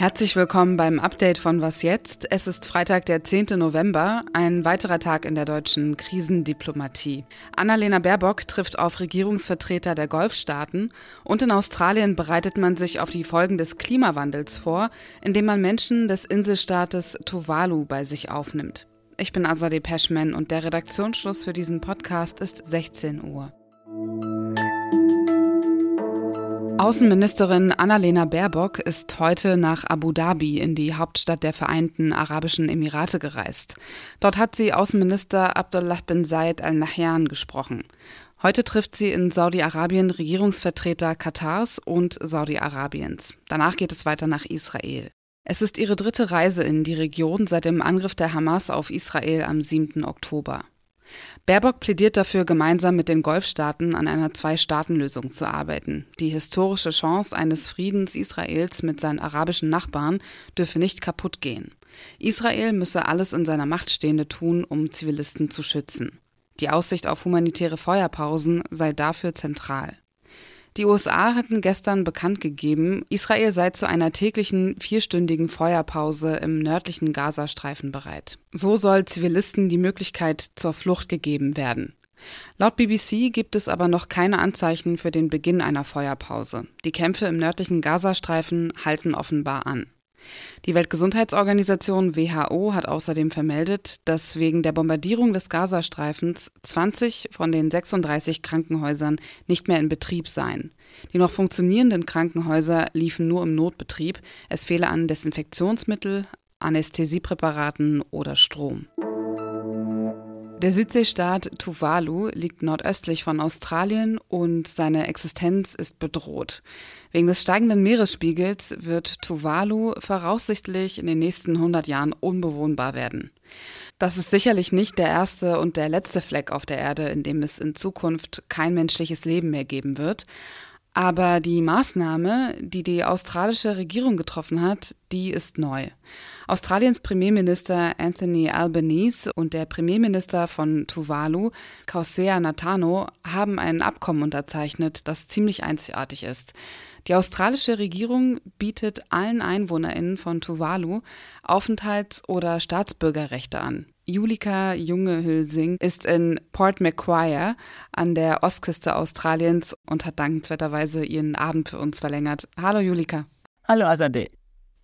Herzlich willkommen beim Update von Was jetzt? Es ist Freitag, der 10. November, ein weiterer Tag in der deutschen Krisendiplomatie. Annalena Baerbock trifft auf Regierungsvertreter der Golfstaaten und in Australien bereitet man sich auf die Folgen des Klimawandels vor, indem man Menschen des Inselstaates Tuvalu bei sich aufnimmt. Ich bin Azadeh Peschman und der Redaktionsschluss für diesen Podcast ist 16 Uhr. Außenministerin Annalena Baerbock ist heute nach Abu Dhabi in die Hauptstadt der Vereinten Arabischen Emirate gereist. Dort hat sie Außenminister Abdullah bin Zayed al Nahyan gesprochen. Heute trifft sie in Saudi-Arabien Regierungsvertreter Katars und Saudi-Arabiens. Danach geht es weiter nach Israel. Es ist ihre dritte Reise in die Region seit dem Angriff der Hamas auf Israel am 7. Oktober. Baerbock plädiert dafür, gemeinsam mit den Golfstaaten an einer Zwei-Staaten-Lösung zu arbeiten. Die historische Chance eines Friedens Israels mit seinen arabischen Nachbarn dürfe nicht kaputt gehen. Israel müsse alles in seiner Macht Stehende tun, um Zivilisten zu schützen. Die Aussicht auf humanitäre Feuerpausen sei dafür zentral. Die USA hatten gestern bekannt gegeben, Israel sei zu einer täglichen vierstündigen Feuerpause im nördlichen Gazastreifen bereit. So soll Zivilisten die Möglichkeit zur Flucht gegeben werden. Laut BBC gibt es aber noch keine Anzeichen für den Beginn einer Feuerpause. Die Kämpfe im nördlichen Gazastreifen halten offenbar an. Die Weltgesundheitsorganisation WHO hat außerdem vermeldet, dass wegen der Bombardierung des Gazastreifens 20 von den 36 Krankenhäusern nicht mehr in Betrieb seien. Die noch funktionierenden Krankenhäuser liefen nur im Notbetrieb. Es fehle an Desinfektionsmittel, Anästhesiepräparaten oder Strom. Der Südseestaat Tuvalu liegt nordöstlich von Australien und seine Existenz ist bedroht. Wegen des steigenden Meeresspiegels wird Tuvalu voraussichtlich in den nächsten 100 Jahren unbewohnbar werden. Das ist sicherlich nicht der erste und der letzte Fleck auf der Erde, in dem es in Zukunft kein menschliches Leben mehr geben wird. Aber die Maßnahme, die die australische Regierung getroffen hat, die ist neu. Australiens Premierminister Anthony Albanese und der Premierminister von Tuvalu, Kausea Natano, haben ein Abkommen unterzeichnet, das ziemlich einzigartig ist. Die australische Regierung bietet allen EinwohnerInnen von Tuvalu Aufenthalts- oder Staatsbürgerrechte an. Julika Junge-Hülsing ist in Port Macquarie an der Ostküste Australiens und hat dankenswerterweise ihren Abend für uns verlängert. Hallo Julika. Hallo Azadeh.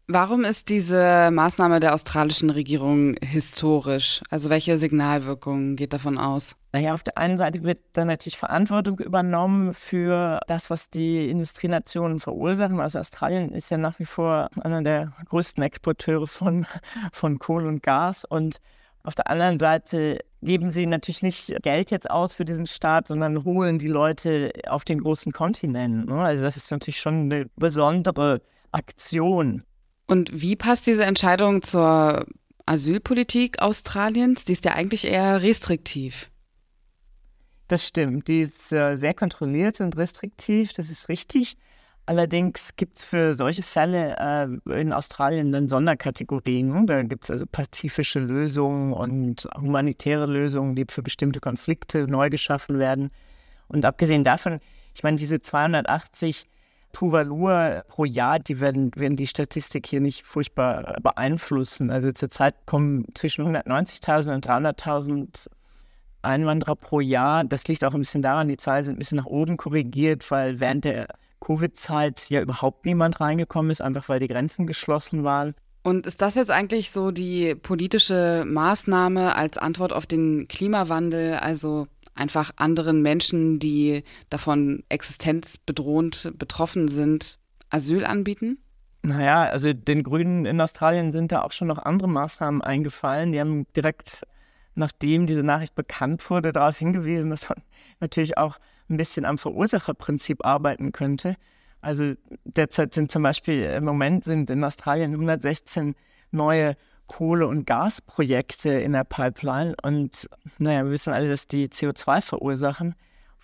Warum ist diese Maßnahme der australischen Regierung historisch? Also welche Signalwirkung geht davon aus? Naja, auf der einen Seite wird dann natürlich Verantwortung übernommen für das, was die Industrienationen verursachen. Also Australien ist ja nach wie vor einer der größten Exporteure von, von Kohle und Gas. Und auf der anderen Seite geben sie natürlich nicht Geld jetzt aus für diesen Staat, sondern holen die Leute auf den großen Kontinent. Ne? Also das ist natürlich schon eine besondere Aktion. Und wie passt diese Entscheidung zur Asylpolitik Australiens? Die ist ja eigentlich eher restriktiv. Das stimmt. Die ist äh, sehr kontrolliert und restriktiv, das ist richtig. Allerdings gibt es für solche Fälle äh, in Australien dann Sonderkategorien. Ne? Da gibt es also pazifische Lösungen und humanitäre Lösungen, die für bestimmte Konflikte neu geschaffen werden. Und abgesehen davon, ich meine, diese 280 Tuvalu pro Jahr, die werden, werden die Statistik hier nicht furchtbar beeinflussen. Also zurzeit kommen zwischen 190.000 und 300.000 Einwanderer pro Jahr. Das liegt auch ein bisschen daran, die Zahlen sind ein bisschen nach oben korrigiert, weil während der Covid-Zeit ja überhaupt niemand reingekommen ist, einfach weil die Grenzen geschlossen waren. Und ist das jetzt eigentlich so die politische Maßnahme als Antwort auf den Klimawandel, also einfach anderen Menschen, die davon existenzbedrohend betroffen sind, Asyl anbieten? Naja, also den Grünen in Australien sind da auch schon noch andere Maßnahmen eingefallen. Die haben direkt, nachdem diese Nachricht bekannt wurde, darauf hingewiesen, dass man natürlich auch ein bisschen am Verursacherprinzip arbeiten könnte. Also derzeit sind zum Beispiel im Moment sind in Australien 116 neue Kohle- und Gasprojekte in der Pipeline. Und naja, wir wissen alle, dass die CO2 verursachen.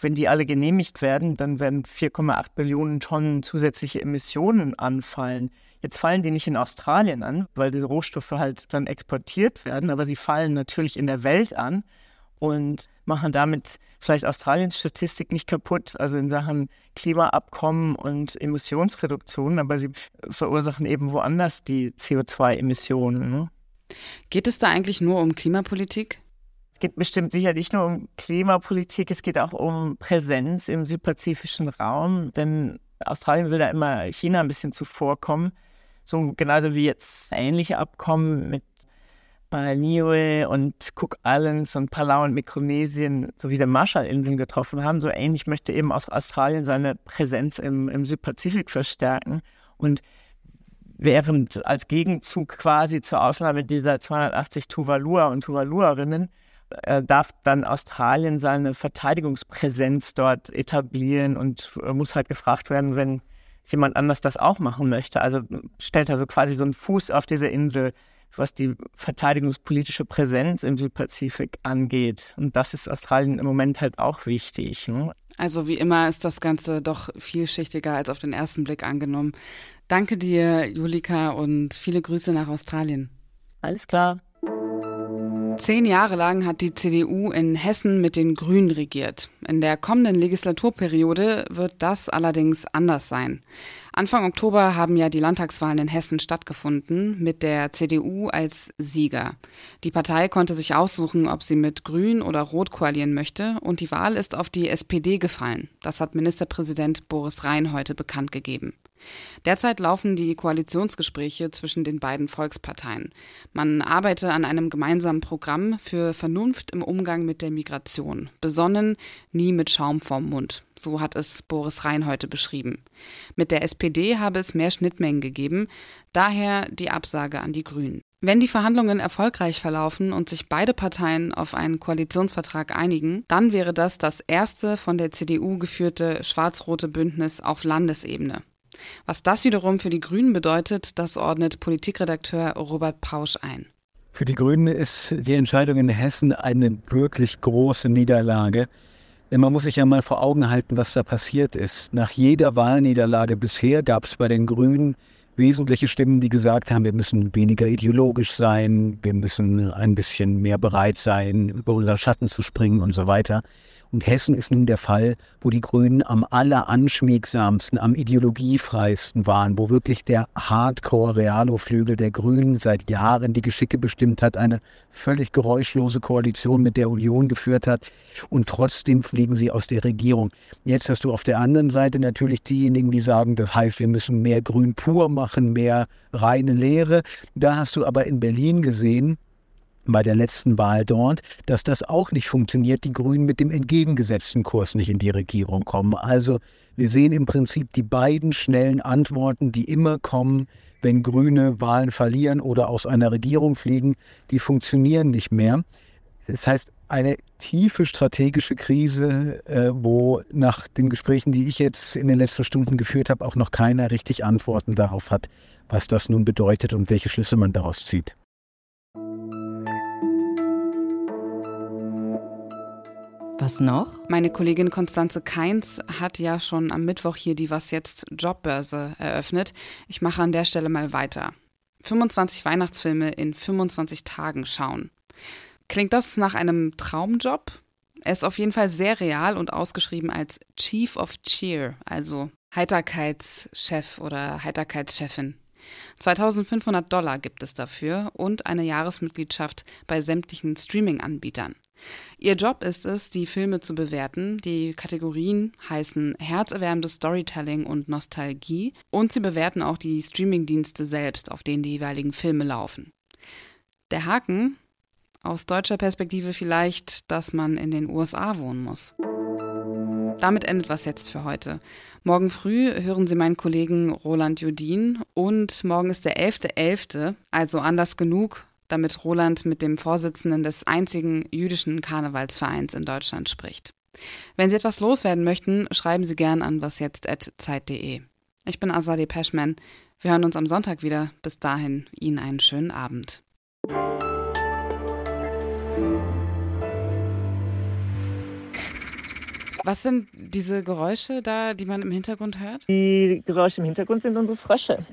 Wenn die alle genehmigt werden, dann werden 4,8 Billionen Tonnen zusätzliche Emissionen anfallen. Jetzt fallen die nicht in Australien an, weil diese Rohstoffe halt dann exportiert werden, aber sie fallen natürlich in der Welt an. Und machen damit vielleicht Australiens Statistik nicht kaputt, also in Sachen Klimaabkommen und Emissionsreduktion, aber sie verursachen eben woanders die CO2-Emissionen. Ne? Geht es da eigentlich nur um Klimapolitik? Es geht bestimmt sicher nicht nur um Klimapolitik, es geht auch um Präsenz im südpazifischen Raum, denn Australien will da immer China ein bisschen zuvorkommen. So genauso wie jetzt ähnliche Abkommen mit bei Niue und Cook Islands und Palau und Mikronesien sowie der Marshallinseln getroffen haben. So ähnlich möchte eben aus Australien seine Präsenz im, im Südpazifik verstärken. Und während als Gegenzug quasi zur Aufnahme dieser 280 Tuvalua und Tuvaluerinnen äh, darf dann Australien seine Verteidigungspräsenz dort etablieren und äh, muss halt gefragt werden, wenn jemand anders das auch machen möchte. Also stellt er so quasi so einen Fuß auf diese Insel was die verteidigungspolitische Präsenz im Südpazifik angeht. Und das ist Australien im Moment halt auch wichtig. Ne? Also wie immer ist das Ganze doch vielschichtiger als auf den ersten Blick angenommen. Danke dir, Julika, und viele Grüße nach Australien. Alles klar. Zehn Jahre lang hat die CDU in Hessen mit den Grünen regiert. In der kommenden Legislaturperiode wird das allerdings anders sein. Anfang Oktober haben ja die Landtagswahlen in Hessen stattgefunden, mit der CDU als Sieger. Die Partei konnte sich aussuchen, ob sie mit Grün oder Rot koalieren möchte, und die Wahl ist auf die SPD gefallen. Das hat Ministerpräsident Boris Rhein heute bekannt gegeben. Derzeit laufen die Koalitionsgespräche zwischen den beiden Volksparteien. Man arbeite an einem gemeinsamen Programm für Vernunft im Umgang mit der Migration. Besonnen, nie mit Schaum vorm Mund. So hat es Boris Rhein heute beschrieben. Mit der SPD habe es mehr Schnittmengen gegeben, daher die Absage an die Grünen. Wenn die Verhandlungen erfolgreich verlaufen und sich beide Parteien auf einen Koalitionsvertrag einigen, dann wäre das das erste von der CDU geführte schwarz-rote Bündnis auf Landesebene. Was das wiederum für die Grünen bedeutet, das ordnet Politikredakteur Robert Pausch ein. Für die Grünen ist die Entscheidung in Hessen eine wirklich große Niederlage. Denn man muss sich ja mal vor Augen halten, was da passiert ist. Nach jeder Wahlniederlage bisher gab es bei den Grünen wesentliche Stimmen, die gesagt haben, wir müssen weniger ideologisch sein, wir müssen ein bisschen mehr bereit sein, über unseren Schatten zu springen und so weiter. Und Hessen ist nun der Fall, wo die Grünen am alleranschmiegsamsten, am ideologiefreisten waren, wo wirklich der Hardcore-Realo-Flügel der Grünen seit Jahren die Geschicke bestimmt hat, eine völlig geräuschlose Koalition mit der Union geführt hat. Und trotzdem fliegen sie aus der Regierung. Jetzt hast du auf der anderen Seite natürlich diejenigen, die sagen, das heißt, wir müssen mehr Grün pur machen, mehr reine Lehre. Da hast du aber in Berlin gesehen, bei der letzten Wahl dort, dass das auch nicht funktioniert, die Grünen mit dem entgegengesetzten Kurs nicht in die Regierung kommen. Also wir sehen im Prinzip die beiden schnellen Antworten, die immer kommen, wenn Grüne Wahlen verlieren oder aus einer Regierung fliegen, die funktionieren nicht mehr. Das heißt, eine tiefe strategische Krise, äh, wo nach den Gesprächen, die ich jetzt in den letzten Stunden geführt habe, auch noch keiner richtig Antworten darauf hat, was das nun bedeutet und welche Schlüsse man daraus zieht. Was noch? Meine Kollegin Konstanze Keins hat ja schon am Mittwoch hier die Was jetzt Jobbörse eröffnet. Ich mache an der Stelle mal weiter. 25 Weihnachtsfilme in 25 Tagen schauen. Klingt das nach einem Traumjob? Er ist auf jeden Fall sehr real und ausgeschrieben als Chief of Cheer, also Heiterkeitschef oder Heiterkeitschefin. 2500 Dollar gibt es dafür und eine Jahresmitgliedschaft bei sämtlichen Streaming-Anbietern. Ihr Job ist es, die Filme zu bewerten. Die Kategorien heißen herzerwärmendes Storytelling und Nostalgie und sie bewerten auch die Streamingdienste selbst, auf denen die jeweiligen Filme laufen. Der Haken aus deutscher Perspektive vielleicht, dass man in den USA wohnen muss. Damit endet was jetzt für heute. Morgen früh hören Sie meinen Kollegen Roland Judin und morgen ist der 11.11., .11., also anders genug, damit Roland mit dem Vorsitzenden des einzigen jüdischen Karnevalsvereins in Deutschland spricht. Wenn Sie etwas loswerden möchten, schreiben Sie gern an wasjetzt.zeit.de. Ich bin Azadeh Peschman. Wir hören uns am Sonntag wieder. Bis dahin, Ihnen einen schönen Abend. Was sind diese Geräusche da, die man im Hintergrund hört? Die Geräusche im Hintergrund sind unsere Frösche.